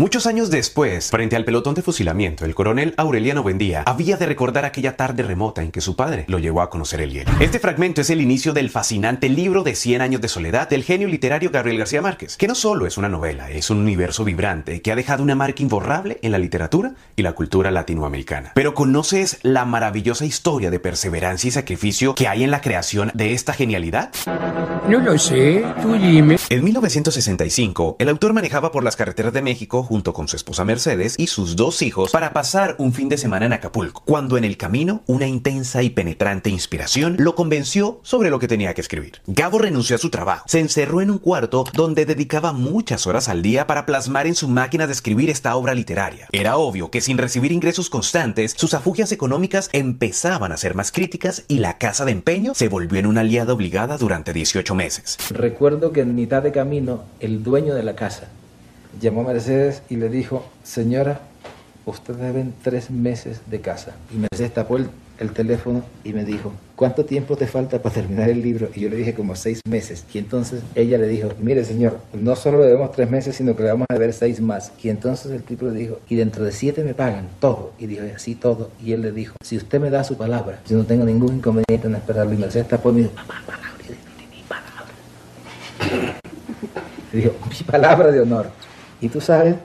Muchos años después, frente al pelotón de fusilamiento, el coronel Aureliano Buendía había de recordar aquella tarde remota en que su padre lo llevó a conocer el hielo. Este fragmento es el inicio del fascinante libro de 100 años de soledad del genio literario Gabriel García Márquez, que no solo es una novela, es un universo vibrante que ha dejado una marca imborrable en la literatura y la cultura latinoamericana. Pero ¿conoces la maravillosa historia de perseverancia y sacrificio que hay en la creación de esta genialidad? No lo sé, tú dime. En 1965, el autor manejaba por las carreteras de México junto con su esposa Mercedes y sus dos hijos para pasar un fin de semana en Acapulco, cuando en el camino una intensa y penetrante inspiración lo convenció sobre lo que tenía que escribir. Gabo renunció a su trabajo, se encerró en un cuarto donde dedicaba muchas horas al día para plasmar en su máquina de escribir esta obra literaria. Era obvio que sin recibir ingresos constantes, sus afugias económicas empezaban a ser más críticas y la casa de empeño se volvió en una aliada obligada durante 18 meses. Recuerdo que en mitad de camino el dueño de la casa llamó a Mercedes y le dijo, señora, usted deben tres meses de casa. Y Mercedes tapó el, el, teléfono y me dijo, ¿cuánto tiempo te falta para terminar el libro? Y yo le dije, como seis meses. Y entonces ella le dijo, mire señor, no solo le debemos tres meses, sino que le vamos a deber seis más. Y entonces el tipo le dijo, y dentro de siete me pagan todo. Y dijo, así todo. Y él le dijo, si usted me da su palabra, yo no tengo ningún inconveniente en esperarlo. Y Mercedes tapó y me dijo, mi palabra. Dijo, mi palabra de honor. Y tú sabes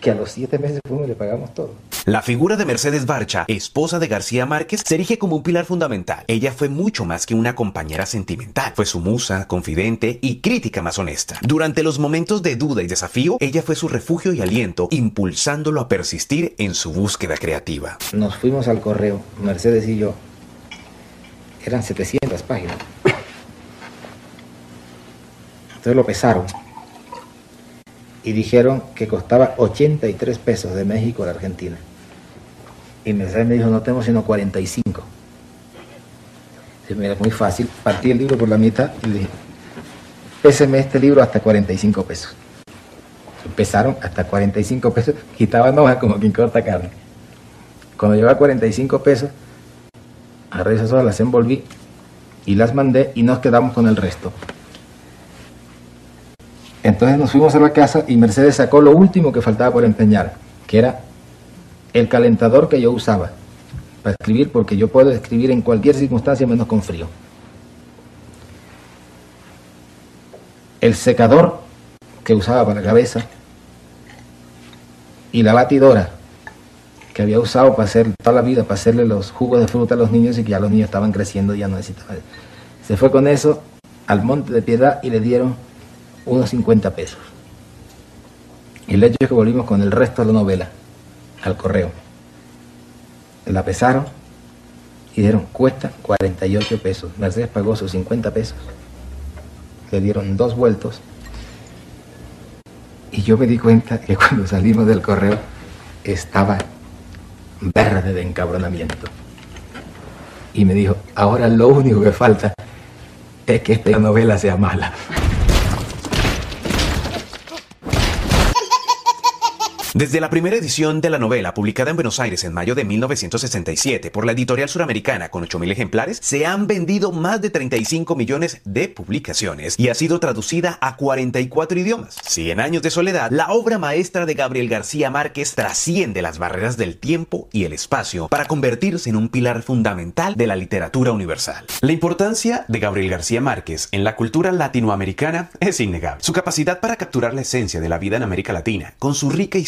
que a los siete meses fuimos le pagamos todo. La figura de Mercedes Barcha, esposa de García Márquez, se erige como un pilar fundamental. Ella fue mucho más que una compañera sentimental. Fue su musa, confidente y crítica más honesta. Durante los momentos de duda y desafío, ella fue su refugio y aliento, impulsándolo a persistir en su búsqueda creativa. Nos fuimos al correo, Mercedes y yo. Eran 700 páginas. Entonces lo pesaron y dijeron que costaba 83 pesos de México a la Argentina. Y me dijo, no tenemos sino 45. Y me muy fácil, partí el libro por la mitad y le dije, péseme este libro hasta 45 pesos. Empezaron hasta 45 pesos, quitaban hojas como quien corta carne. Cuando llegó a 45 pesos, agarré esas las envolví y las mandé y nos quedamos con el resto. Entonces nos fuimos a la casa y Mercedes sacó lo último que faltaba por empeñar, que era el calentador que yo usaba para escribir, porque yo puedo escribir en cualquier circunstancia menos con frío. El secador que usaba para la cabeza y la batidora que había usado para hacer toda la vida, para hacerle los jugos de fruta a los niños y que ya los niños estaban creciendo y ya no necesitaban. Se fue con eso al Monte de Piedad y le dieron unos 50 pesos. El hecho es que volvimos con el resto de la novela al correo. La pesaron y dijeron, cuesta 48 pesos. Mercedes pagó sus 50 pesos. Le dieron dos vueltos. Y yo me di cuenta que cuando salimos del correo estaba verde de encabronamiento. Y me dijo, ahora lo único que falta es que esta novela sea mala. Desde la primera edición de la novela, publicada en Buenos Aires en mayo de 1967 por la editorial suramericana con 8.000 ejemplares, se han vendido más de 35 millones de publicaciones y ha sido traducida a 44 idiomas. Cien años de soledad, la obra maestra de Gabriel García Márquez trasciende las barreras del tiempo y el espacio para convertirse en un pilar fundamental de la literatura universal. La importancia de Gabriel García Márquez en la cultura latinoamericana es innegable. Su capacidad para capturar la esencia de la vida en América Latina, con su rica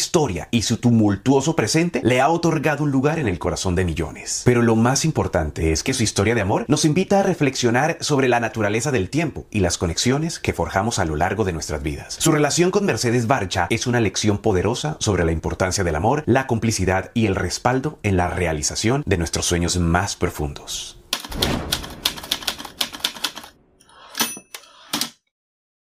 y su tumultuoso presente le ha otorgado un lugar en el corazón de millones. Pero lo más importante es que su historia de amor nos invita a reflexionar sobre la naturaleza del tiempo y las conexiones que forjamos a lo largo de nuestras vidas. Su relación con Mercedes Barcha es una lección poderosa sobre la importancia del amor, la complicidad y el respaldo en la realización de nuestros sueños más profundos.